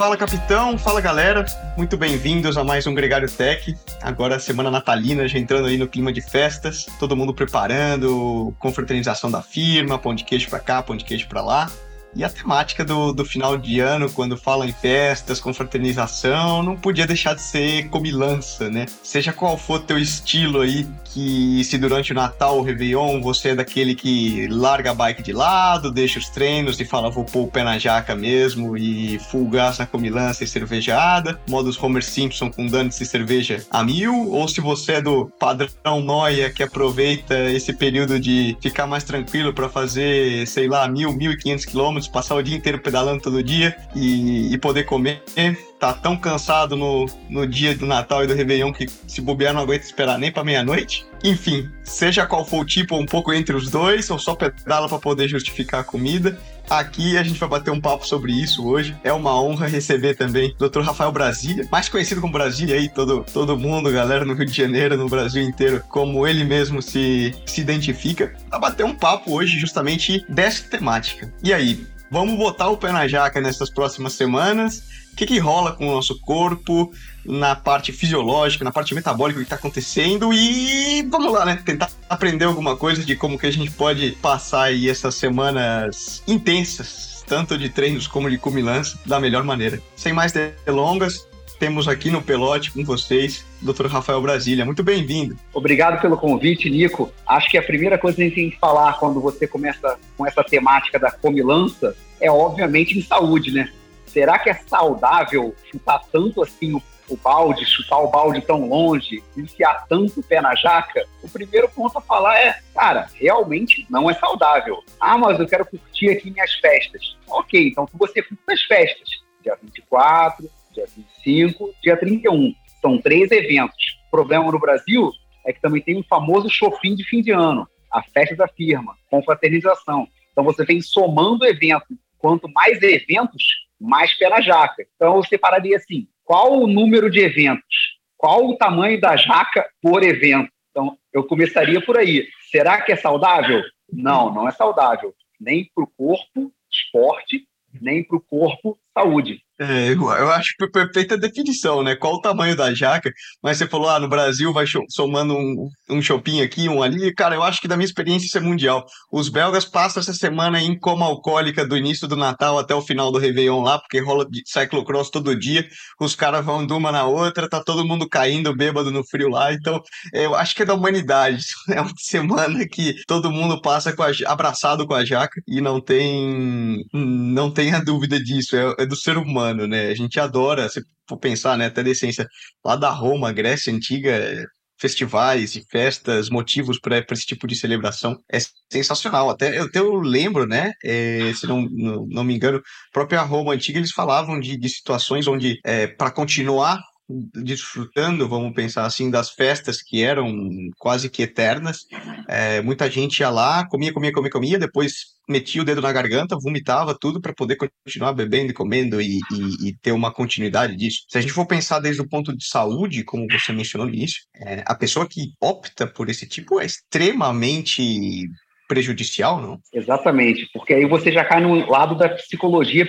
Fala capitão, fala galera, muito bem-vindos a mais um Gregário Tech. Agora semana natalina, já entrando aí no clima de festas, todo mundo preparando, confraternização da firma, pão de queijo pra cá, pão de queijo pra lá. E a temática do, do final de ano, quando fala em festas, confraternização, não podia deixar de ser comilança, né? Seja qual for teu estilo aí, que se durante o Natal ou Réveillon você é daquele que larga a bike de lado, deixa os treinos e fala vou pôr o pé na jaca mesmo e full gas na comilança e cervejada, modos Homer Simpson com dano de cerveja a mil, ou se você é do padrão noia que aproveita esse período de ficar mais tranquilo para fazer, sei lá, mil, mil e quinhentos quilômetros passar o dia inteiro pedalando todo dia e, e poder comer. Tá tão cansado no, no dia do Natal e do Réveillon que se bobear não aguenta esperar nem pra meia-noite. Enfim, seja qual for o tipo, um pouco entre os dois, ou só pedala para poder justificar a comida. Aqui a gente vai bater um papo sobre isso hoje. É uma honra receber também o Dr. Rafael Brasília, mais conhecido como Brasília aí, todo, todo mundo, galera no Rio de Janeiro, no Brasil inteiro, como ele mesmo se, se identifica, para bater um papo hoje justamente dessa temática. E aí, vamos botar o pé na jaca nessas próximas semanas? O que, que rola com o nosso corpo? na parte fisiológica, na parte metabólica do que está acontecendo e vamos lá, né? Tentar aprender alguma coisa de como que a gente pode passar aí essas semanas intensas, tanto de treinos como de cumilança, da melhor maneira. Sem mais delongas, temos aqui no Pelote com vocês Dr. Rafael Brasília. Muito bem-vindo. Obrigado pelo convite, Nico. Acho que a primeira coisa que a gente tem que falar quando você começa com essa temática da comilança é, obviamente, em saúde, né? Será que é saudável chutar tanto assim o balde, chutar o balde tão longe, enfiar tanto o pé na jaca, o primeiro ponto a falar é, cara, realmente não é saudável. Ah, mas eu quero curtir aqui minhas festas. Ok, então você curta as festas. Dia 24, dia 25, dia 31. São três eventos. O problema no Brasil é que também tem o famoso shopping de fim de ano, a festa da firma, confraternização. Então você vem somando eventos. Quanto mais eventos, mais pé na jaca. Então eu separaria assim: qual o número de eventos, qual o tamanho da jaca por evento. Então, eu começaria por aí. Será que é saudável? Não, não é saudável. Nem para o corpo, esporte, nem para o corpo, saúde. É, eu acho perfeita definição, né? Qual o tamanho da jaca? Mas você falou, ah, no Brasil vai somando um, um shopping aqui, um ali. Cara, eu acho que da minha experiência isso é mundial. Os belgas passam essa semana em coma alcoólica do início do Natal até o final do Réveillon lá, porque rola cyclocross todo dia. Os caras vão de uma na outra, tá todo mundo caindo bêbado no frio lá. Então, eu acho que é da humanidade. É uma semana que todo mundo passa com a, abraçado com a jaca e não tem, não tem a dúvida disso. É, é do ser humano né? A gente adora, se for pensar, né, até a essência lá da Roma, Grécia Antiga, festivais e festas, motivos para esse tipo de celebração. É sensacional. Até eu, até eu lembro, né? É, se não, não, não, me engano, própria Roma antiga eles falavam de, de situações onde, é, para continuar desfrutando, vamos pensar assim, das festas que eram quase que eternas. É, muita gente ia lá, comia, comia, comia, comia, depois metia o dedo na garganta, vomitava tudo para poder continuar bebendo e comendo e, e, e, ter uma continuidade disso. Se a gente for pensar desde o ponto de saúde, como você mencionou no início, é, a pessoa que opta por esse tipo é extremamente prejudicial, não? Exatamente, porque aí você já cai no lado da psicologia,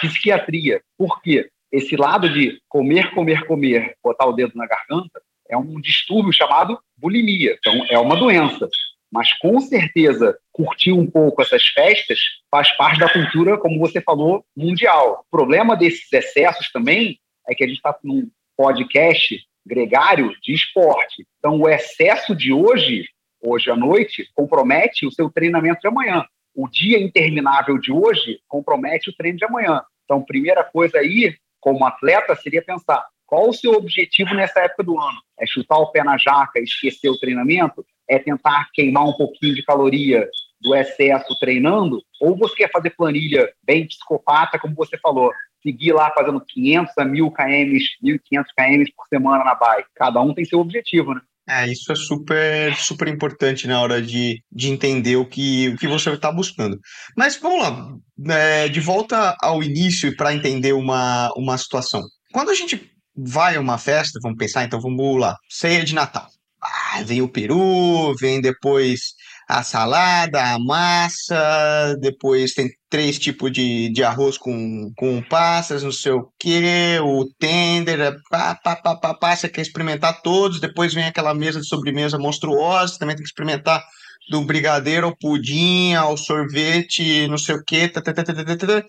psiquiatria. Por quê? Esse lado de comer, comer, comer, botar o dedo na garganta, é um distúrbio chamado bulimia. Então, é uma doença. Mas, com certeza, curtir um pouco essas festas faz parte da cultura, como você falou, mundial. O problema desses excessos também é que a gente está num podcast gregário de esporte. Então, o excesso de hoje, hoje à noite, compromete o seu treinamento de amanhã. O dia interminável de hoje compromete o treino de amanhã. Então, primeira coisa aí, como atleta, seria pensar qual o seu objetivo nessa época do ano? É chutar o pé na jaca esquecer o treinamento? É tentar queimar um pouquinho de caloria do excesso treinando, ou você quer fazer planilha bem psicopata, como você falou, seguir lá fazendo 500 a 1000 km, 1500 km por semana na bike. Cada um tem seu objetivo, né? É, isso é super, super importante na hora de, de entender o que, o que você está buscando. Mas vamos lá, é, de volta ao início para entender uma, uma situação. Quando a gente vai a uma festa, vamos pensar, então vamos lá, ceia de Natal. Ah, vem o peru, vem depois a salada, a massa, depois tem três tipos de, de arroz com, com passas, não sei o que, o tender, pá, pá, pá, pá, pá, você quer experimentar todos, depois vem aquela mesa de sobremesa monstruosa, também tem que experimentar do brigadeiro ao pudim, ao sorvete, não sei o que,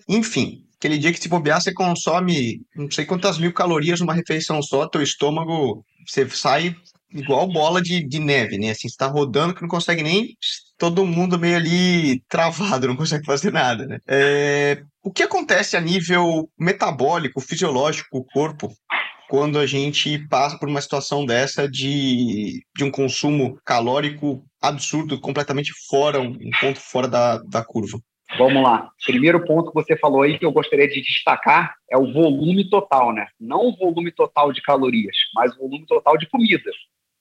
enfim. Aquele dia que se bobear, você consome não sei quantas mil calorias numa refeição só, teu estômago, você sai igual bola de, de neve, né? Assim, você tá rodando que não consegue nem. Todo mundo meio ali travado, não consegue fazer nada, né? É, o que acontece a nível metabólico, fisiológico, corpo, quando a gente passa por uma situação dessa de, de um consumo calórico absurdo, completamente fora, um ponto fora da, da curva? Vamos lá. Primeiro ponto que você falou aí que eu gostaria de destacar é o volume total, né? Não o volume total de calorias, mas o volume total de comida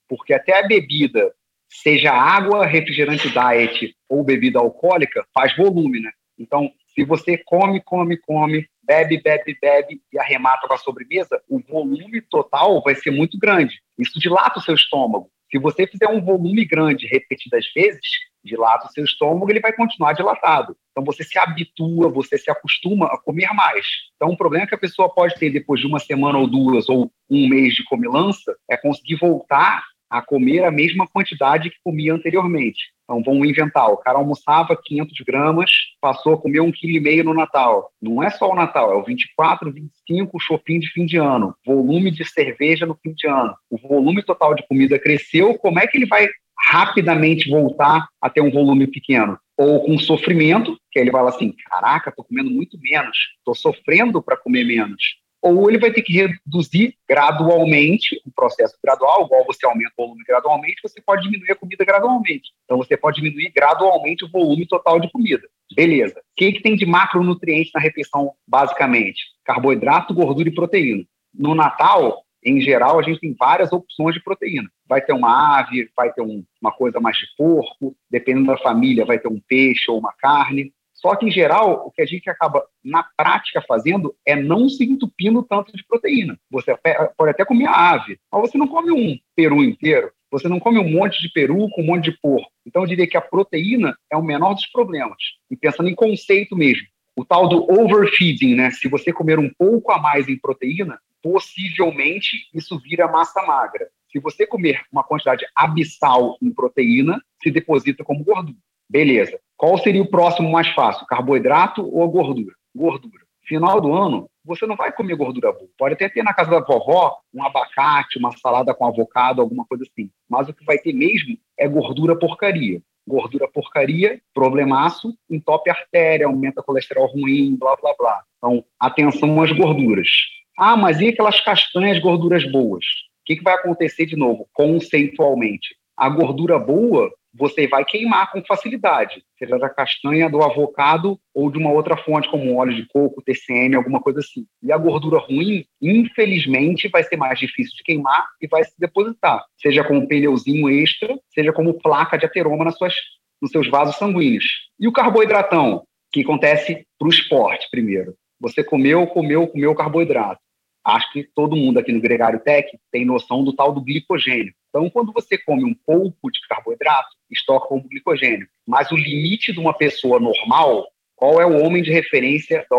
porque até a bebida, seja água, refrigerante diet ou bebida alcoólica, faz volume, né? Então, se você come, come, come, bebe, bebe, bebe e arremata com a sobremesa, o volume total vai ser muito grande. Isso dilata o seu estômago. Se você fizer um volume grande repetidas vezes, dilata o seu estômago, ele vai continuar dilatado. Então você se habitua, você se acostuma a comer mais. Então o problema que a pessoa pode ter depois de uma semana ou duas ou um mês de comilança é conseguir voltar a comer a mesma quantidade que comia anteriormente. Então, vamos inventar. O cara almoçava 500 gramas, passou a comer um quilo e meio no Natal. Não é só o Natal, é o 24, 25, o shopping de fim de ano, volume de cerveja no fim de ano. O volume total de comida cresceu, como é que ele vai rapidamente voltar a ter um volume pequeno? Ou com sofrimento, que ele fala assim, caraca, estou comendo muito menos, estou sofrendo para comer menos ou ele vai ter que reduzir gradualmente, um processo gradual, igual você aumenta o volume gradualmente, você pode diminuir a comida gradualmente. Então você pode diminuir gradualmente o volume total de comida. Beleza. O que, que tem de macronutrientes na refeição, basicamente? Carboidrato, gordura e proteína. No Natal, em geral, a gente tem várias opções de proteína. Vai ter uma ave, vai ter um, uma coisa mais de porco, dependendo da família, vai ter um peixe ou uma carne. Só que, em geral, o que a gente acaba, na prática, fazendo é não se entupindo tanto de proteína. Você pode até comer a ave, mas você não come um peru inteiro. Você não come um monte de peru com um monte de porco. Então, eu diria que a proteína é o menor dos problemas. E pensando em conceito mesmo, o tal do overfeeding, né? Se você comer um pouco a mais em proteína, possivelmente isso vira massa magra. Se você comer uma quantidade abissal em proteína, se deposita como gordura. Beleza. Qual seria o próximo mais fácil? Carboidrato ou gordura? Gordura. Final do ano, você não vai comer gordura boa. Pode até ter na casa da vovó um abacate, uma salada com avocado, alguma coisa assim. Mas o que vai ter mesmo é gordura porcaria. Gordura porcaria, problemaço, entope artéria, aumenta colesterol ruim, blá, blá, blá. Então, atenção às gorduras. Ah, mas e aquelas castanhas gorduras boas? O que, que vai acontecer de novo, conceitualmente? A gordura boa você vai queimar com facilidade, seja da castanha, do avocado ou de uma outra fonte, como óleo de coco, TCM, alguma coisa assim. E a gordura ruim, infelizmente, vai ser mais difícil de queimar e vai se depositar, seja como pneuzinho extra, seja como placa de ateroma nas suas, nos seus vasos sanguíneos. E o carboidratão, que acontece para o esporte primeiro. Você comeu, comeu, comeu carboidrato. Acho que todo mundo aqui no Gregário Tech tem noção do tal do glicogênio. Então, quando você come um pouco de carboidrato, estoca como glicogênio. Mas o limite de uma pessoa normal, qual é o homem de referência da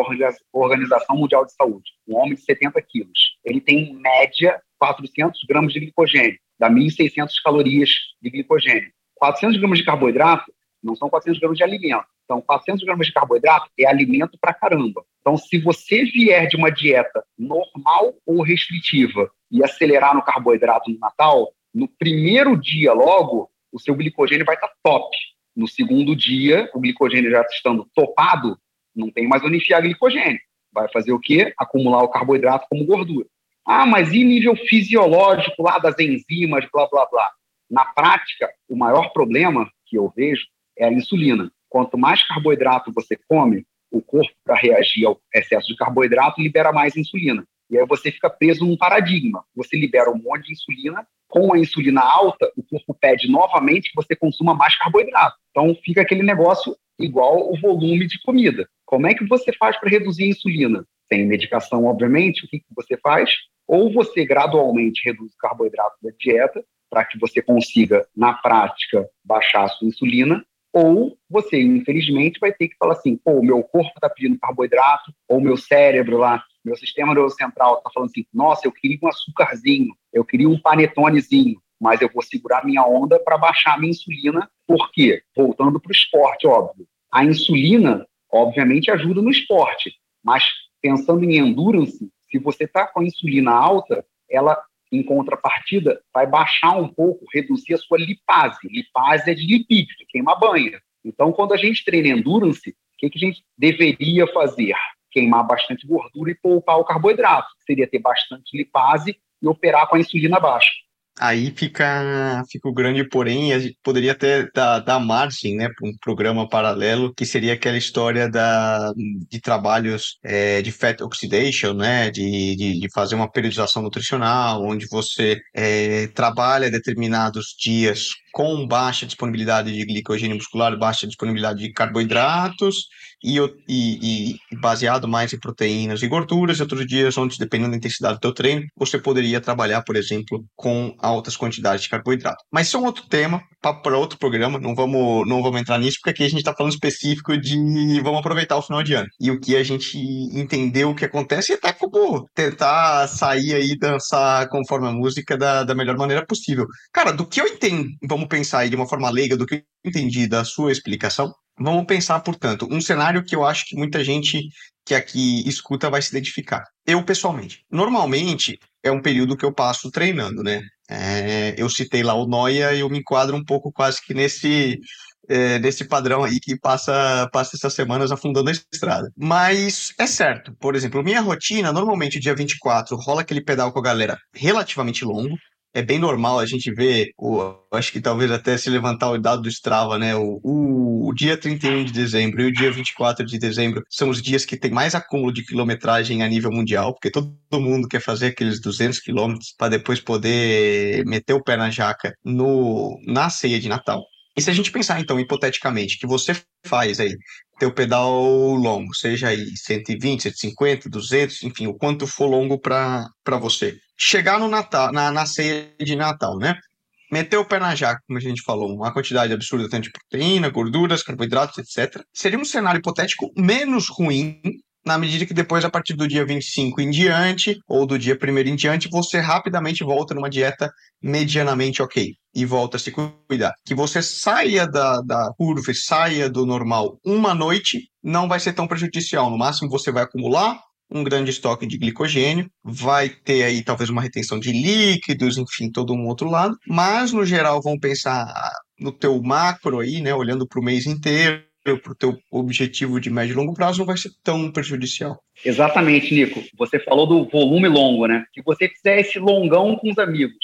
Organização Mundial de Saúde? Um homem de 70 quilos. Ele tem, em média, 400 gramas de glicogênio, dá 1.600 calorias de glicogênio. 400 gramas de carboidrato não são 400 gramas de alimento. Então, 400 gramas de carboidrato é alimento pra caramba. Então, se você vier de uma dieta normal ou restritiva e acelerar no carboidrato no Natal, no primeiro dia logo, o seu glicogênio vai estar tá top. No segundo dia, o glicogênio já estando topado, não tem mais onde enfiar glicogênio. Vai fazer o quê? Acumular o carboidrato como gordura. Ah, mas e nível fisiológico lá das enzimas, blá, blá, blá? Na prática, o maior problema que eu vejo é a insulina. Quanto mais carboidrato você come, o corpo, para reagir ao excesso de carboidrato, libera mais insulina. E aí você fica preso num paradigma. Você libera um monte de insulina, com a insulina alta, o corpo pede novamente que você consuma mais carboidrato. Então fica aquele negócio igual o volume de comida. Como é que você faz para reduzir a insulina? Sem medicação, obviamente, o que, que você faz? Ou você gradualmente reduz o carboidrato da dieta, para que você consiga, na prática, baixar a sua insulina, ou você, infelizmente, vai ter que falar assim, pô, meu corpo está pedindo carboidrato, ou meu cérebro lá, meu sistema neurocentral está falando assim, nossa, eu queria um açúcarzinho, eu queria um panetonezinho, mas eu vou segurar minha onda para baixar a minha insulina. Por quê? Voltando para o esporte, óbvio. A insulina, obviamente, ajuda no esporte, mas pensando em endurance, se você está com a insulina alta, ela, em contrapartida, vai baixar um pouco, reduzir a sua lipase. Lipase é de lipídio, de queima banha. Então, quando a gente treina endurance, o que, que a gente deveria fazer? Queimar bastante gordura e poupar o carboidrato. Seria ter bastante lipase e operar com a insulina baixa. Aí fica, fica o grande porém, a gente poderia até dar, dar margem né, para um programa paralelo, que seria aquela história da, de trabalhos é, de fat oxidation, né, de, de, de, fazer uma periodização nutricional, onde você é, trabalha determinados dias com baixa disponibilidade de glicogênio muscular, baixa disponibilidade de carboidratos, e, e, e, baseado mais em proteínas e gorduras, e outros dias onde, dependendo da intensidade do teu treino, você poderia trabalhar, por exemplo, com altas quantidades de carboidrato. Mas isso é um outro tema, para outro programa, não vamos, não vamos entrar nisso, porque aqui a gente está falando específico de vamos aproveitar o final de ano. E o que a gente entendeu o que acontece e até como tentar sair aí dançar conforme a música da, da melhor maneira possível. Cara, do que eu entendo, vamos pensar aí de uma forma leiga, do que eu entendi da sua explicação, Vamos pensar, portanto, um cenário que eu acho que muita gente que aqui escuta vai se identificar. Eu, pessoalmente, normalmente é um período que eu passo treinando, né? É, eu citei lá o Noia e eu me enquadro um pouco quase que nesse, é, nesse padrão aí que passa, passa essas semanas afundando a estrada. Mas é certo, por exemplo, minha rotina, normalmente dia 24 rola aquele pedal com a galera relativamente longo, é bem normal a gente ver, o, acho que talvez até se levantar o dado do Strava, né? O, o, o, dia 31 de dezembro e o dia 24 de dezembro são os dias que tem mais acúmulo de quilometragem a nível mundial, porque todo mundo quer fazer aqueles 200 quilômetros para depois poder meter o pé na jaca no, na ceia de Natal. E se a gente pensar, então, hipoteticamente, que você faz aí teu pedal longo, seja aí 120, 150, 200, enfim, o quanto for longo para você. Chegar no Natal, na, na ceia de Natal, né? Meter o pé na jaca, como a gente falou, uma quantidade absurda tanto de proteína, gorduras, carboidratos, etc. Seria um cenário hipotético menos ruim na medida que depois, a partir do dia 25 em diante, ou do dia 1 em diante, você rapidamente volta numa dieta medianamente ok e volta a se cuidar. Que você saia da, da curva, saia do normal uma noite, não vai ser tão prejudicial. No máximo, você vai acumular um grande estoque de glicogênio, vai ter aí talvez uma retenção de líquidos, enfim, todo um outro lado, mas no geral vão pensar no teu macro aí, né, olhando para o mês inteiro, para o teu objetivo de médio e longo prazo não vai ser tão prejudicial. Exatamente, Nico. Você falou do volume longo, né? Se você fizer esse longão com os amigos,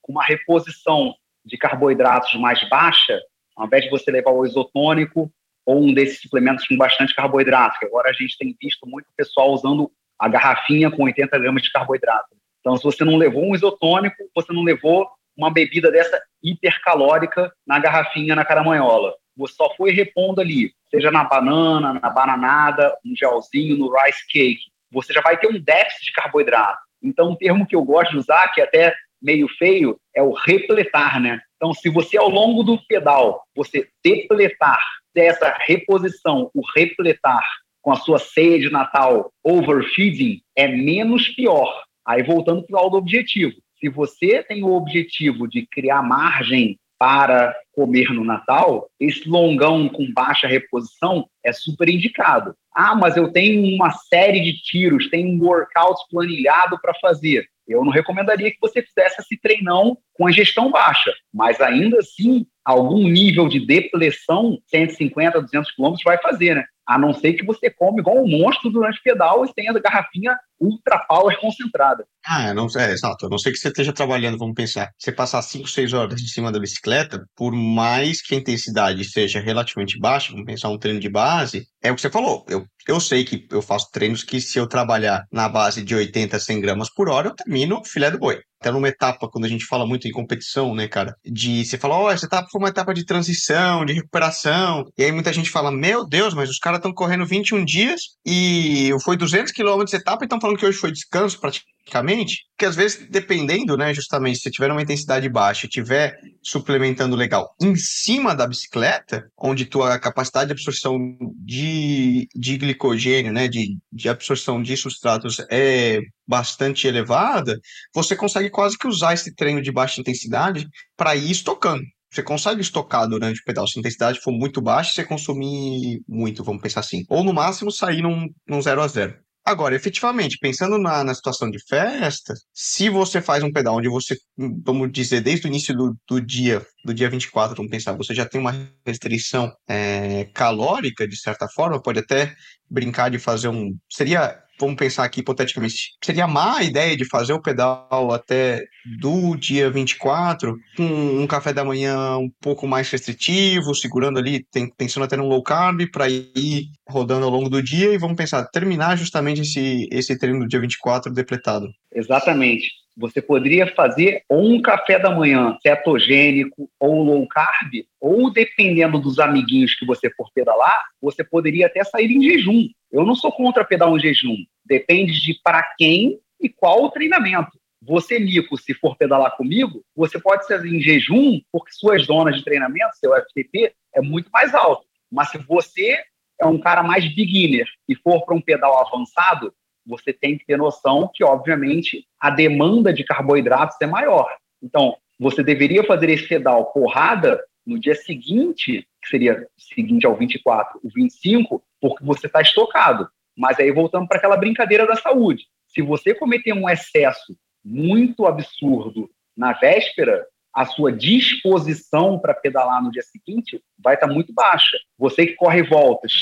com uma reposição de carboidratos mais baixa, ao invés de você levar o isotônico ou um desses suplementos com bastante carboidrato, que agora a gente tem visto muito pessoal usando a garrafinha com 80 gramas de carboidrato. Então, se você não levou um isotônico, você não levou uma bebida dessa hipercalórica na garrafinha, na caramanhola você só foi repondo ali, seja na banana, na bananada, um gelzinho, no rice cake, você já vai ter um déficit de carboidrato. Então, um termo que eu gosto de usar, que é até meio feio, é o repletar, né? Então, se você ao longo do pedal, você depletar dessa reposição, o repletar com a sua ceia de Natal, overfeeding, é menos pior. Aí, voltando para o do objetivo. Se você tem o objetivo de criar margem para comer no Natal, esse longão com baixa reposição é super indicado. Ah, mas eu tenho uma série de tiros, tenho um workout planilhado para fazer. Eu não recomendaria que você fizesse esse treinão com a gestão baixa, mas ainda assim, algum nível de depressão, 150, 200 quilômetros, vai fazer, né? A não ser que você come igual um monstro durante o pedal e tenha a garrafinha ultra power concentrada. Ah, não, é, exato. A não ser que você esteja trabalhando, vamos pensar, você passar 5, 6 horas em cima da bicicleta, por mais que a intensidade seja relativamente baixa, vamos pensar um treino de base, é o que você falou. Eu, eu sei que eu faço treinos que se eu trabalhar na base de 80, 100 gramas por hora, eu termino filé do boi até numa etapa, quando a gente fala muito em competição, né, cara, de você falar, ó, oh, essa etapa foi uma etapa de transição, de recuperação, e aí muita gente fala, meu Deus, mas os caras estão correndo 21 dias e foi 200 quilômetros de etapa e estão falando falando que hoje foi descanso praticamente, que às vezes, dependendo, né, justamente, se tiver uma intensidade baixa e tiver suplementando legal em cima da bicicleta, onde tua capacidade de absorção de, de glicogênio, né, de, de absorção de substratos é bastante elevada, você consegue quase que usar esse treino de baixa intensidade para ir estocando. Você consegue estocar durante o pedal. Se a intensidade for muito baixa, você consumir muito, vamos pensar assim. Ou no máximo sair num, num 0 a 0 Agora, efetivamente, pensando na, na situação de festa, se você faz um pedal onde você, vamos dizer, desde o início do, do dia, do dia 24, vamos pensar, você já tem uma restrição é, calórica, de certa forma, pode até brincar de fazer um. Seria vamos pensar aqui hipoteticamente, seria má a ideia de fazer o pedal até do dia 24, com um café da manhã um pouco mais restritivo, segurando ali, pensando até no low carb, para ir rodando ao longo do dia e vamos pensar, terminar justamente esse, esse treino do dia 24 depletado. Exatamente. Você poderia fazer ou um café da manhã cetogênico ou low carb, ou dependendo dos amiguinhos que você for pedalar, você poderia até sair em jejum. Eu não sou contra pedal em jejum. Depende de para quem e qual o treinamento. Você, Nico, se for pedalar comigo, você pode ser em jejum, porque suas zonas de treinamento, seu FTP, é muito mais alto. Mas se você é um cara mais beginner e for para um pedal avançado, você tem que ter noção que, obviamente, a demanda de carboidratos é maior. Então, você deveria fazer esse pedal porrada no dia seguinte, que seria seguinte ao 24, o 25, porque você está estocado. Mas aí voltamos para aquela brincadeira da saúde. Se você cometer um excesso muito absurdo na véspera, a sua disposição para pedalar no dia seguinte vai estar tá muito baixa. Você que corre voltas,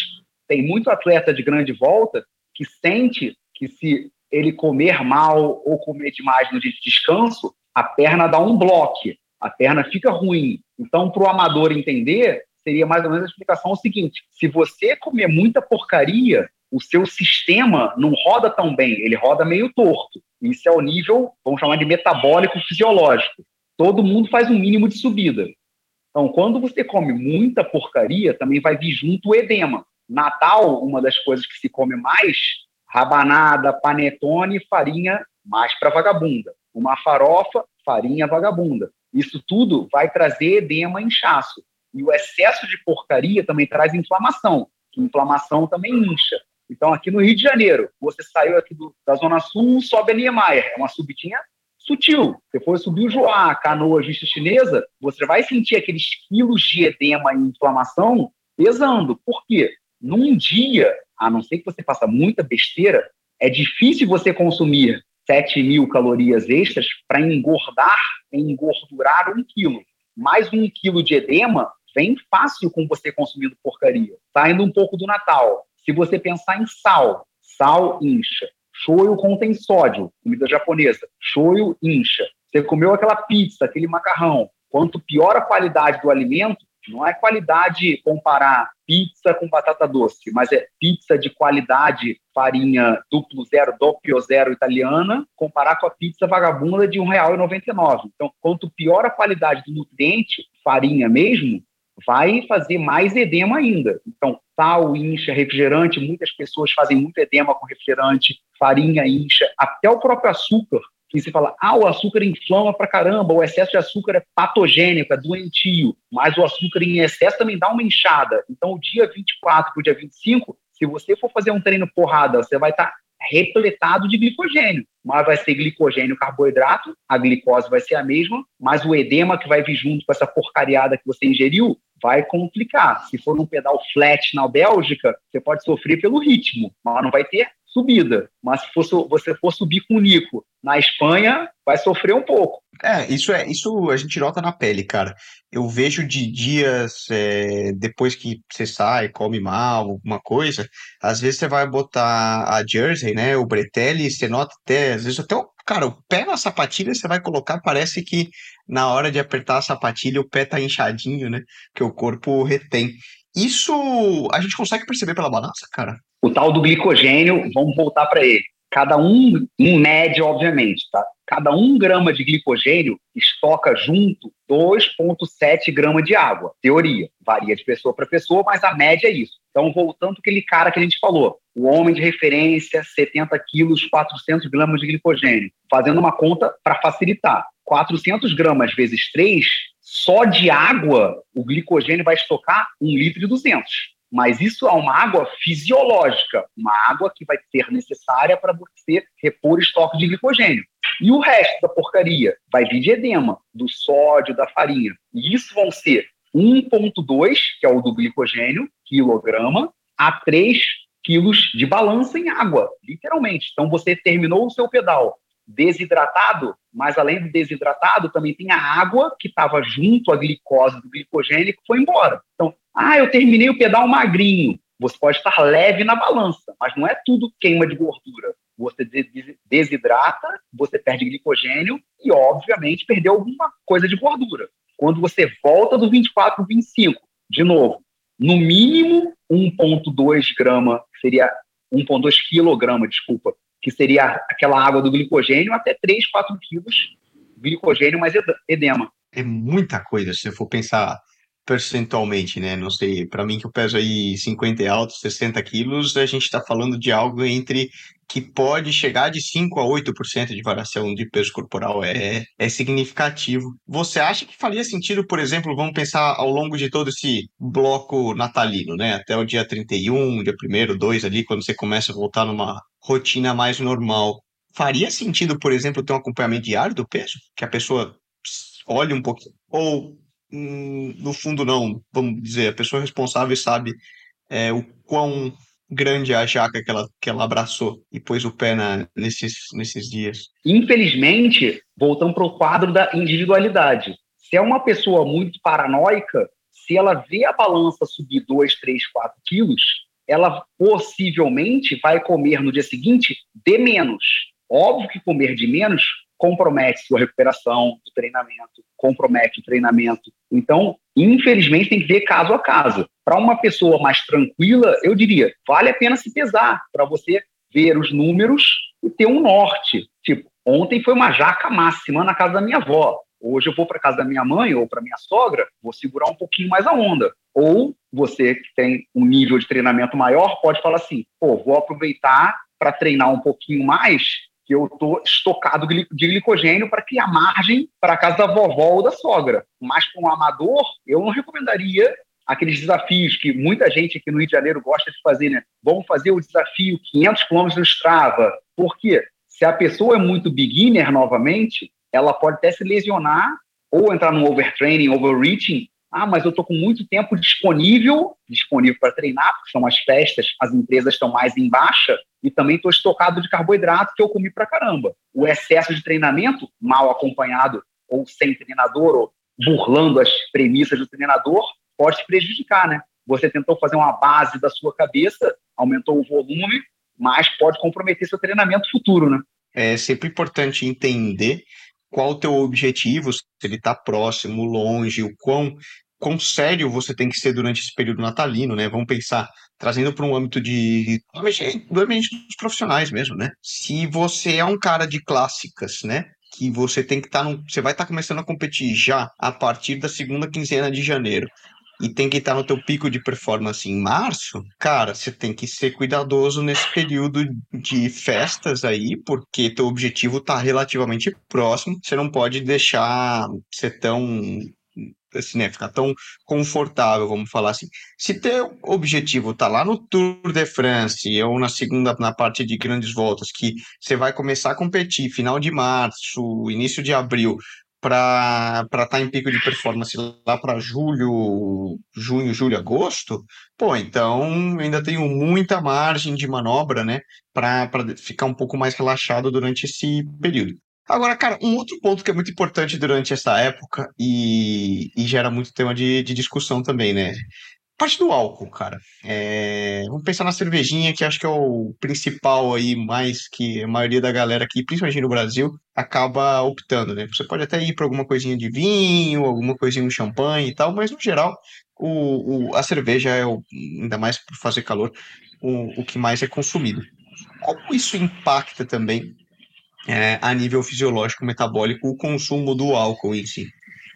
tem muito atleta de grande volta que sente que se ele comer mal ou comer demais no dia de descanso, a perna dá um bloco, a perna fica ruim. Então, para o amador entender, seria mais ou menos a explicação o seguinte: se você comer muita porcaria, o seu sistema não roda tão bem, ele roda meio torto. Isso é o nível, vamos chamar de metabólico fisiológico. Todo mundo faz um mínimo de subida. Então, quando você come muita porcaria, também vai vir junto o edema. Natal, uma das coisas que se come mais rabanada, panetone, farinha mais para vagabunda. Uma farofa, farinha vagabunda. Isso tudo vai trazer edema e inchaço. E o excesso de porcaria também traz inflamação, inflamação também incha. Então, aqui no Rio de Janeiro, você saiu aqui do, da Zona Sul, sobe a Niemeyer, é uma subidinha sutil. For subir o Joá, canoa vista chinesa, você vai sentir aqueles quilos de edema e inflamação pesando. Por quê? Num dia, a não ser que você faça muita besteira, é difícil você consumir 7 mil calorias extras para engordar, engordurar um quilo. Mais um quilo de edema vem fácil com você consumindo porcaria. Saindo um pouco do Natal. Se você pensar em sal, sal incha. Shoyu contém sódio, comida japonesa. Shoyu incha. Você comeu aquela pizza, aquele macarrão. Quanto pior a qualidade do alimento, não é qualidade comparar pizza com batata doce, mas é pizza de qualidade, farinha duplo zero, doppio zero italiana, comparar com a pizza vagabunda de R$ 1,99. Então, quanto pior a qualidade do nutriente, farinha mesmo, vai fazer mais edema ainda. Então, sal incha, refrigerante, muitas pessoas fazem muito edema com refrigerante, farinha incha, até o próprio açúcar que você fala, ah, o açúcar inflama pra caramba, o excesso de açúcar é patogênico, é doentio, mas o açúcar em excesso também dá uma inchada. Então, o dia 24 para o dia 25, se você for fazer um treino porrada, você vai estar tá repletado de glicogênio, mas vai ser glicogênio carboidrato, a glicose vai ser a mesma, mas o edema que vai vir junto com essa porcariada que você ingeriu vai complicar. Se for um pedal flat na Bélgica, você pode sofrer pelo ritmo, mas não vai ter subida. Mas se for, você for subir com o Nico na Espanha, vai sofrer um pouco. É, isso é isso a gente nota na pele, cara. Eu vejo de dias é, depois que você sai, come mal, alguma coisa, às vezes você vai botar a jersey, né, o bretelle, você nota até, às vezes até o cara, o pé na sapatilha você vai colocar, parece que na hora de apertar a sapatilha o pé tá inchadinho, né? Que o corpo retém. Isso a gente consegue perceber pela balança, cara? O tal do glicogênio, vamos voltar para ele. Cada um, em média, obviamente, tá? Cada um grama de glicogênio estoca junto 2,7 gramas de água. Teoria. Varia de pessoa para pessoa, mas a média é isso. Então, voltando aquele cara que a gente falou, o homem de referência, 70 quilos, 400 gramas de glicogênio. Fazendo uma conta para facilitar. 400 gramas vezes 3, só de água, o glicogênio vai estocar 1 litro e 200. Mas isso é uma água fisiológica, uma água que vai ser necessária para você repor estoque de glicogênio. E o resto da porcaria vai vir de edema, do sódio, da farinha. E isso vão ser 1,2, que é o do glicogênio, quilograma, a 3 quilos de balança em água, literalmente. Então você terminou o seu pedal desidratado, mas além do desidratado, também tem a água que estava junto à glicose do glicogênio que foi embora. Então, ah, eu terminei o pedal magrinho. Você pode estar leve na balança, mas não é tudo queima de gordura. Você desidrata, você perde glicogênio e, obviamente, perdeu alguma coisa de gordura. Quando você volta do 24 para o 25, de novo, no mínimo 1,2 grama, seria 1,2 quilograma, desculpa, que seria aquela água do glicogênio, até 3, 4 quilos glicogênio mais edema. É muita coisa, se eu for pensar percentualmente, né? Não sei, para mim que eu peso aí 50 e alto, 60 quilos, a gente está falando de algo entre que pode chegar de 5 a 8% de variação de peso corporal. É, é significativo. Você acha que faria sentido, por exemplo, vamos pensar ao longo de todo esse bloco natalino, né? Até o dia 31, dia 1 2 ali, quando você começa a voltar numa rotina mais normal. Faria sentido, por exemplo, ter um acompanhamento diário do peso? Que a pessoa olhe um pouquinho. Ou, no fundo, não. Vamos dizer, a pessoa responsável sabe é, o quão grande a jaca que ela, que ela abraçou e pôs o pé na, nesses, nesses dias. Infelizmente, voltamos para o quadro da individualidade. Se é uma pessoa muito paranoica, se ela vê a balança subir 2, 3, 4 quilos, ela possivelmente vai comer no dia seguinte de menos. Óbvio que comer de menos compromete sua recuperação do treinamento, compromete o treinamento. Então, infelizmente, tem que ver caso a caso. Para uma pessoa mais tranquila, eu diria, vale a pena se pesar para você ver os números e ter um norte. Tipo, ontem foi uma jaca máxima na casa da minha avó. Hoje eu vou para casa da minha mãe ou para minha sogra, vou segurar um pouquinho mais a onda. Ou você que tem um nível de treinamento maior pode falar assim: pô, vou aproveitar para treinar um pouquinho mais, que eu estou estocado de glicogênio para criar margem para a casa da vovó ou da sogra. Mas para um amador, eu não recomendaria aqueles desafios que muita gente aqui no Rio de Janeiro gosta de fazer, né? Vamos fazer o desafio 500 km no Strava. Por quê? Se a pessoa é muito beginner novamente, ela pode até se lesionar ou entrar num overtraining, overreaching. Ah, mas eu estou com muito tempo disponível, disponível para treinar, porque são as festas, as empresas estão mais em baixa, e também estou estocado de carboidrato que eu comi para caramba. O excesso de treinamento, mal acompanhado ou sem treinador, ou burlando as premissas do treinador, pode prejudicar, né? Você tentou fazer uma base da sua cabeça, aumentou o volume, mas pode comprometer seu treinamento futuro, né? É sempre importante entender qual o teu objetivo, se ele está próximo, longe, o quão, quão sério você tem que ser durante esse período natalino, né? Vamos pensar, trazendo para um âmbito de do ambiente dos profissionais mesmo, né? Se você é um cara de clássicas, né? Que você tem que estar tá você vai estar tá começando a competir já a partir da segunda quinzena de janeiro e tem que estar no teu pico de performance em março, cara, você tem que ser cuidadoso nesse período de festas aí, porque teu objetivo está relativamente próximo. Você não pode deixar ser tão assim, né, ficar tão confortável, vamos falar assim. Se teu objetivo tá lá no Tour de France ou na segunda, na parte de grandes voltas, que você vai começar a competir final de março, início de abril, para estar tá em pico de performance lá para julho, junho, julho, agosto, pô, então ainda tenho muita margem de manobra, né, para ficar um pouco mais relaxado durante esse período. Agora, cara, um outro ponto que é muito importante durante essa época e, e gera muito tema de, de discussão também, né? Parte do álcool, cara. É, vamos pensar na cervejinha, que acho que é o principal aí, mais que a maioria da galera aqui, principalmente no Brasil, acaba optando, né? Você pode até ir para alguma coisinha de vinho, alguma coisinha de champanhe e tal, mas no geral, o, o a cerveja é, o, ainda mais por fazer calor, o, o que mais é consumido. Como isso impacta também é, a nível fisiológico, metabólico, o consumo do álcool em si?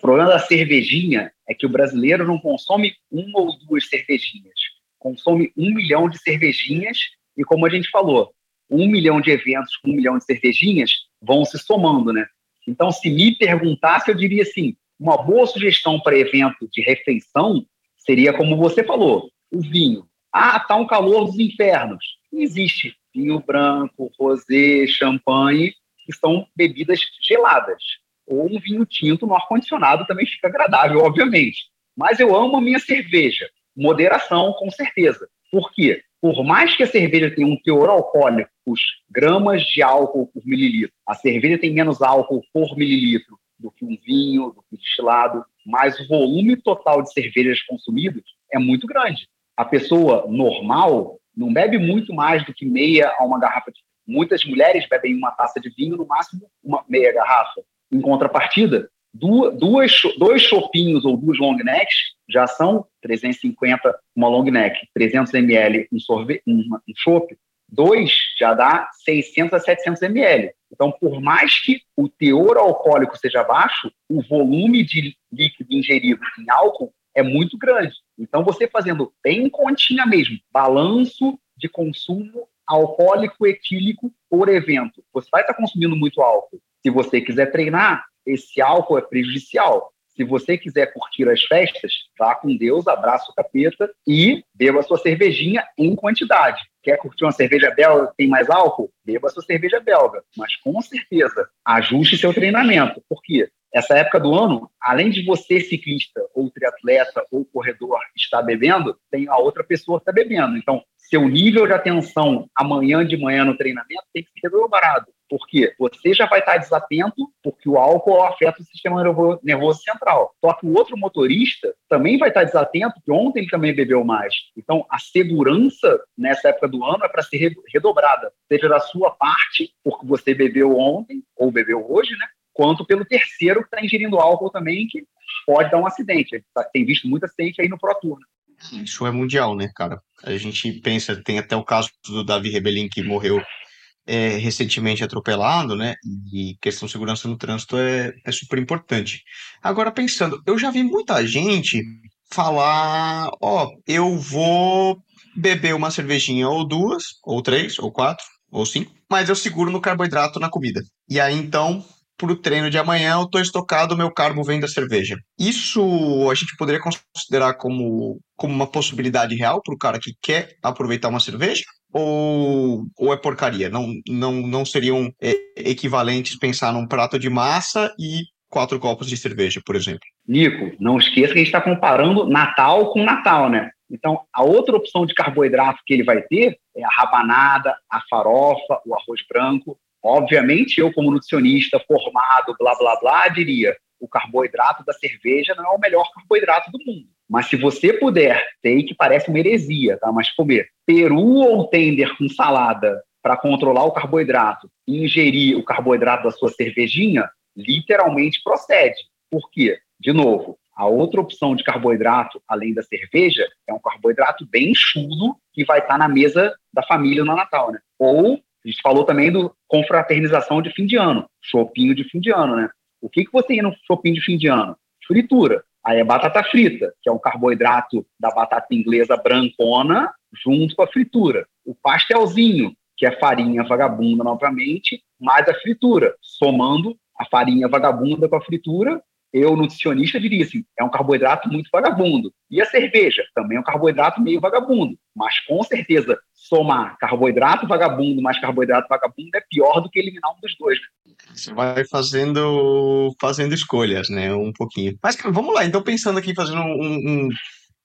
Problema da cervejinha é que o brasileiro não consome uma ou duas cervejinhas, consome um milhão de cervejinhas e, como a gente falou, um milhão de eventos com um milhão de cervejinhas vão se somando, né? Então, se me perguntasse, eu diria assim, uma boa sugestão para evento de refeição seria como você falou, o vinho. Ah, tá um calor dos infernos. Existe vinho branco, rosé, champanhe, que são bebidas geladas. Ou um vinho tinto no ar-condicionado também fica agradável, obviamente. Mas eu amo a minha cerveja. Moderação, com certeza. Por quê? Por mais que a cerveja tenha um teor alcoólico, os gramas de álcool por mililitro, a cerveja tem menos álcool por mililitro do que um vinho, do que um destilado, mas o volume total de cervejas consumidas é muito grande. A pessoa normal não bebe muito mais do que meia a uma garrafa de Muitas mulheres bebem uma taça de vinho, no máximo uma meia garrafa. Em contrapartida, duas, dois chopinhos ou duas long necks já são 350 uma long neck, 300 ml um sorvete, um chopp, dois já dá 600 a 700 ml. Então, por mais que o teor alcoólico seja baixo, o volume de líquido ingerido em álcool é muito grande. Então, você fazendo bem continha mesmo, balanço de consumo alcoólico etílico por evento. Você vai estar consumindo muito álcool. Se você quiser treinar, esse álcool é prejudicial. Se você quiser curtir as festas, vá com Deus, abraça o capeta e beba a sua cervejinha em quantidade. Quer curtir uma cerveja belga que tem mais álcool? Beba a sua cerveja belga. Mas com certeza, ajuste seu treinamento. Por quê? Essa época do ano, além de você, ciclista, ou triatleta, ou corredor, estar bebendo, tem a outra pessoa que está bebendo. Então, seu nível de atenção amanhã de manhã no treinamento tem que ser dobrado. Porque você já vai estar desatento, porque o álcool afeta o sistema nervoso central. Só que o outro motorista também vai estar desatento, porque ontem ele também bebeu mais. Então, a segurança nessa época do ano é para ser redobrada, seja da sua parte, porque você bebeu ontem, ou bebeu hoje, né? quanto pelo terceiro que está ingerindo álcool também, que pode dar um acidente. Tem visto muito acidente aí no Pro Tour. Né? Isso é mundial, né, cara? A gente pensa, tem até o caso do Davi Rebelin que morreu é, recentemente atropelado, né? E questão de segurança no trânsito é, é super importante. Agora, pensando, eu já vi muita gente falar: ó, oh, eu vou beber uma cervejinha ou duas, ou três, ou quatro, ou cinco, mas eu seguro no carboidrato na comida. E aí então para o treino de amanhã eu estou estocado, meu carbo vem da cerveja. Isso a gente poderia considerar como, como uma possibilidade real para o cara que quer aproveitar uma cerveja? Ou, ou é porcaria? Não, não, não seriam é, equivalentes pensar num prato de massa e quatro copos de cerveja, por exemplo? Nico, não esqueça que a gente está comparando Natal com Natal, né? Então, a outra opção de carboidrato que ele vai ter é a rabanada, a farofa, o arroz branco. Obviamente, eu, como nutricionista formado, blá, blá, blá, diria: o carboidrato da cerveja não é o melhor carboidrato do mundo. Mas se você puder, sei que parece uma heresia, tá? Mas comer peru ou tender com salada para controlar o carboidrato e ingerir o carboidrato da sua cervejinha, literalmente procede. Por quê? De novo, a outra opção de carboidrato, além da cerveja, é um carboidrato bem chulo que vai estar na mesa da família no Natal, né? Ou a gente falou também do confraternização de fim de ano, chopinho de fim de ano, né? O que, que você ia no chopinho de fim de ano? Fritura. Aí é batata frita, que é um carboidrato da batata inglesa brancona, junto com a fritura. O pastelzinho, que é farinha vagabunda novamente, mais a fritura, somando a farinha vagabunda com a fritura, eu, nutricionista, diria assim: é um carboidrato muito vagabundo. E a cerveja também é um carboidrato meio vagabundo. Mas com certeza, somar carboidrato vagabundo mais carboidrato vagabundo é pior do que eliminar um dos dois. Você vai fazendo, fazendo escolhas, né? Um pouquinho. Mas vamos lá, então pensando aqui, fazendo um, um,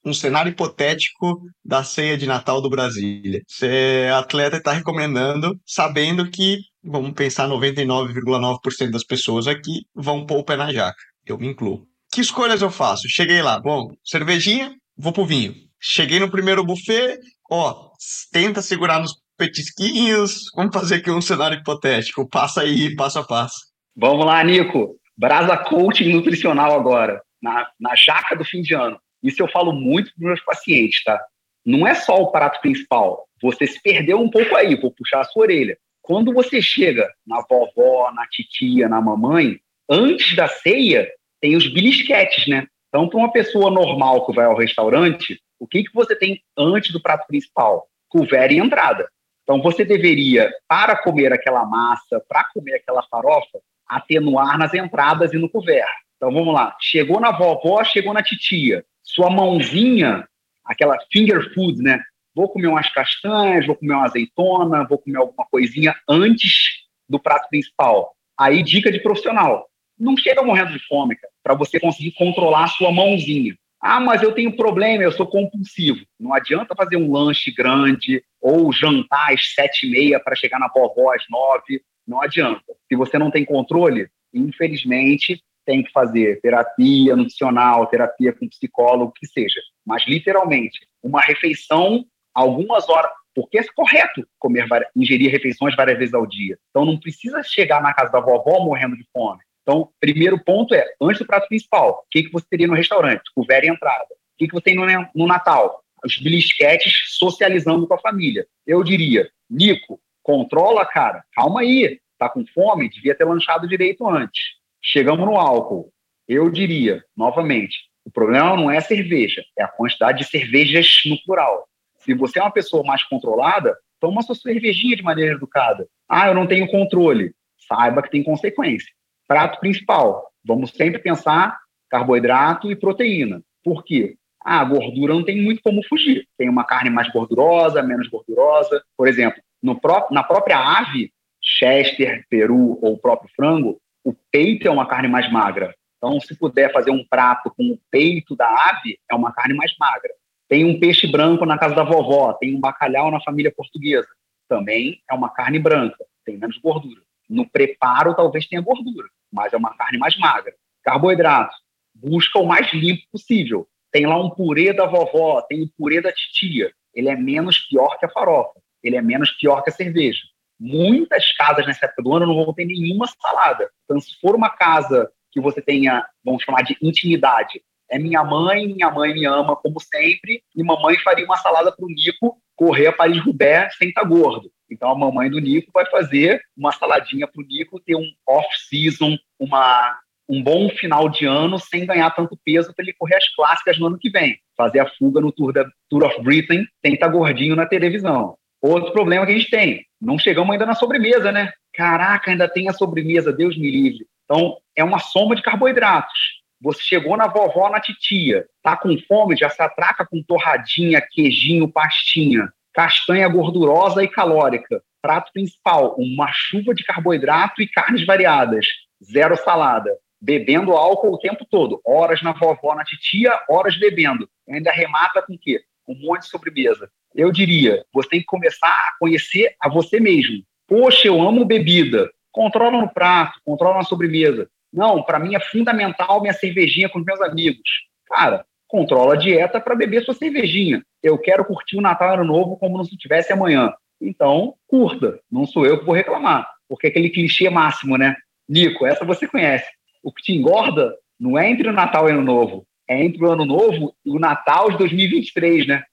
um cenário hipotético da ceia de Natal do Brasília. Você, atleta, está recomendando, sabendo que, vamos pensar, 99,9% das pessoas aqui vão pôr o pé na jaca eu me incluo. Que escolhas eu faço? Cheguei lá, bom, cervejinha, vou pro vinho. Cheguei no primeiro buffet, ó, tenta segurar nos petisquinhos. Vamos fazer aqui um cenário hipotético. Passa aí, passo a passo. Vamos lá, Nico. Brasa Coaching Nutricional agora, na, na jaca do fim de ano. Isso eu falo muito para meus pacientes, tá? Não é só o prato principal. Você se perdeu um pouco aí, vou puxar a sua orelha. Quando você chega na vovó, na titia, na mamãe, antes da ceia, tem os belisquetes, né? Então, para uma pessoa normal que vai ao restaurante, o que, que você tem antes do prato principal? Couvert e entrada. Então, você deveria, para comer aquela massa, para comer aquela farofa, atenuar nas entradas e no couvert. Então, vamos lá. Chegou na vovó, chegou na titia. Sua mãozinha, aquela finger food, né? Vou comer umas castanhas, vou comer uma azeitona, vou comer alguma coisinha antes do prato principal. Aí, dica de profissional. Não chega morrendo de fome, para você conseguir controlar a sua mãozinha. Ah, mas eu tenho problema, eu sou compulsivo. Não adianta fazer um lanche grande ou jantar às sete e meia para chegar na vovó às nove. Não adianta. Se você não tem controle, infelizmente, tem que fazer terapia nutricional, terapia com psicólogo, que seja. Mas, literalmente, uma refeição, algumas horas, porque é correto comer, ingerir refeições várias vezes ao dia. Então, não precisa chegar na casa da vovó morrendo de fome. Então, primeiro ponto é, antes do prato principal, o que, que você teria no restaurante? Couvert e entrada. O que, que você tem no, no Natal? Os belisquetes socializando com a família. Eu diria, Nico, controla, cara, calma aí, tá com fome, devia ter lanchado direito antes. Chegamos no álcool. Eu diria, novamente, o problema não é a cerveja, é a quantidade de cervejas no plural. Se você é uma pessoa mais controlada, toma sua cervejinha de maneira educada. Ah, eu não tenho controle. Saiba que tem consequência. Prato principal. Vamos sempre pensar carboidrato e proteína. Por quê? Ah, a gordura não tem muito como fugir. Tem uma carne mais gordurosa, menos gordurosa. Por exemplo, pró na própria ave, Chester, peru ou o próprio frango, o peito é uma carne mais magra. Então, se puder fazer um prato com o peito da ave, é uma carne mais magra. Tem um peixe branco na casa da vovó, tem um bacalhau na família portuguesa. Também é uma carne branca, tem menos gordura. No preparo, talvez tenha gordura, mas é uma carne mais magra. Carboidrato, busca o mais limpo possível. Tem lá um purê da vovó, tem o purê da titia. Ele é menos pior que a farofa, ele é menos pior que a cerveja. Muitas casas nessa época do ano não vão ter nenhuma salada. Então, se for uma casa que você tenha, vamos chamar de intimidade, é minha mãe, minha mãe me ama como sempre, e mamãe faria uma salada para o Nico correr a Paris-Roubaix sem estar tá gordo. Então a mamãe do Nico vai fazer uma saladinha para o Nico ter um off-season, uma um bom final de ano sem ganhar tanto peso para ele correr as clássicas no ano que vem. Fazer a fuga no Tour, da, Tour of Britain sem estar tá gordinho na televisão. Outro problema que a gente tem, não chegamos ainda na sobremesa, né? Caraca, ainda tem a sobremesa, Deus me livre. Então, é uma soma de carboidratos. Você chegou na vovó, na titia, tá com fome, já se atraca com torradinha, queijinho, pastinha, castanha gordurosa e calórica. Prato principal, uma chuva de carboidrato e carnes variadas. Zero salada. Bebendo álcool o tempo todo. Horas na vovó, na titia, horas bebendo. E ainda remata com o quê? Um monte de sobremesa. Eu diria, você tem que começar a conhecer a você mesmo. Poxa, eu amo bebida. Controla no prato, controla na sobremesa. Não, para mim é fundamental minha cervejinha com os meus amigos. Cara, controla a dieta para beber sua cervejinha. Eu quero curtir o Natal Ano Novo como se tivesse amanhã. Então, curta. Não sou eu que vou reclamar. Porque é aquele clichê máximo, né? Nico, essa você conhece. O que te engorda não é entre o Natal e o Ano Novo. É entre o Ano Novo e o Natal de 2023, né?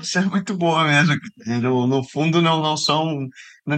Isso é muito boa mesmo. No, no fundo, não, não são.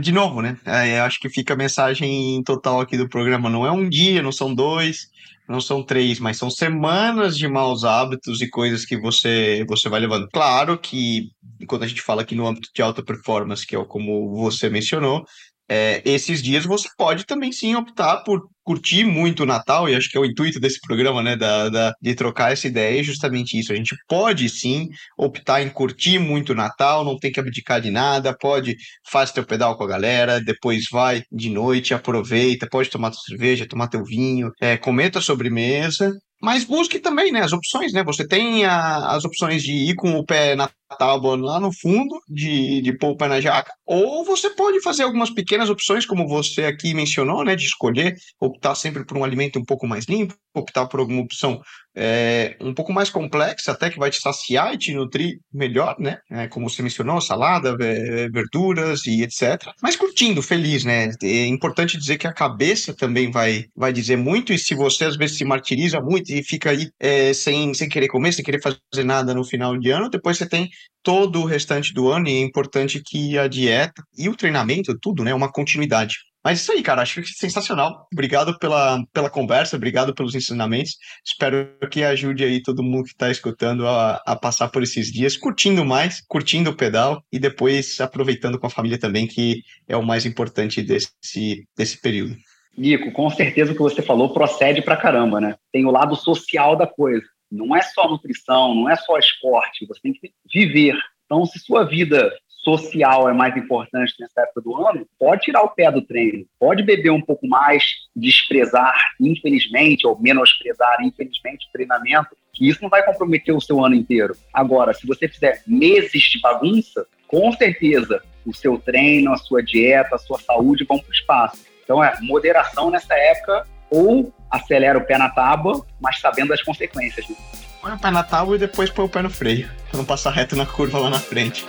De novo, né? É, acho que fica a mensagem total aqui do programa. Não é um dia, não são dois, não são três, mas são semanas de maus hábitos e coisas que você, você vai levando. Claro que quando a gente fala aqui no âmbito de alta performance, que é como você mencionou, é, esses dias você pode também sim optar por curtir muito o Natal, e acho que é o intuito desse programa, né, da, da, de trocar essa ideia, é justamente isso. A gente pode sim optar em curtir muito o Natal, não tem que abdicar de nada, pode, faz teu pedal com a galera, depois vai de noite, aproveita, pode tomar tua cerveja, tomar teu vinho, é, comer tua sobremesa, mas busque também, né, as opções, né? Você tem a, as opções de ir com o pé na tábua lá no fundo, de, de pé na jaca, ou você pode fazer algumas pequenas opções, como você aqui mencionou, né, de escolher, optar sempre por um alimento um pouco mais limpo, optar por alguma opção é, um pouco mais complexa, até que vai te saciar e te nutrir melhor, né? É, como você mencionou, salada, verduras e etc. Mas curtindo, feliz, né? É importante dizer que a cabeça também vai, vai dizer muito, e se você às vezes se martiriza muito e fica aí é, sem, sem querer comer, sem querer fazer nada no final de ano, depois você tem todo o restante do ano e é importante que a dieta e o treinamento, tudo, né, uma continuidade. Mas isso aí, cara, acho sensacional. Obrigado pela, pela conversa, obrigado pelos ensinamentos. Espero que ajude aí todo mundo que está escutando a, a passar por esses dias, curtindo mais, curtindo o pedal e depois aproveitando com a família também, que é o mais importante desse, desse período. Nico, com certeza o que você falou procede pra caramba, né? Tem o lado social da coisa. Não é só nutrição, não é só esporte, você tem que viver. Então, se sua vida social é mais importante nessa época do ano, pode tirar o pé do treino, pode beber um pouco mais, desprezar, infelizmente, ou menosprezar, infelizmente, o treinamento, que isso não vai comprometer o seu ano inteiro. Agora, se você fizer meses de bagunça, com certeza o seu treino, a sua dieta, a sua saúde vão para o espaço. Então, é moderação nessa época ou acelera o pé na tábua, mas sabendo das consequências. Né? Põe o pé na tábua e depois põe o pé no freio, para não passar reto na curva lá na frente.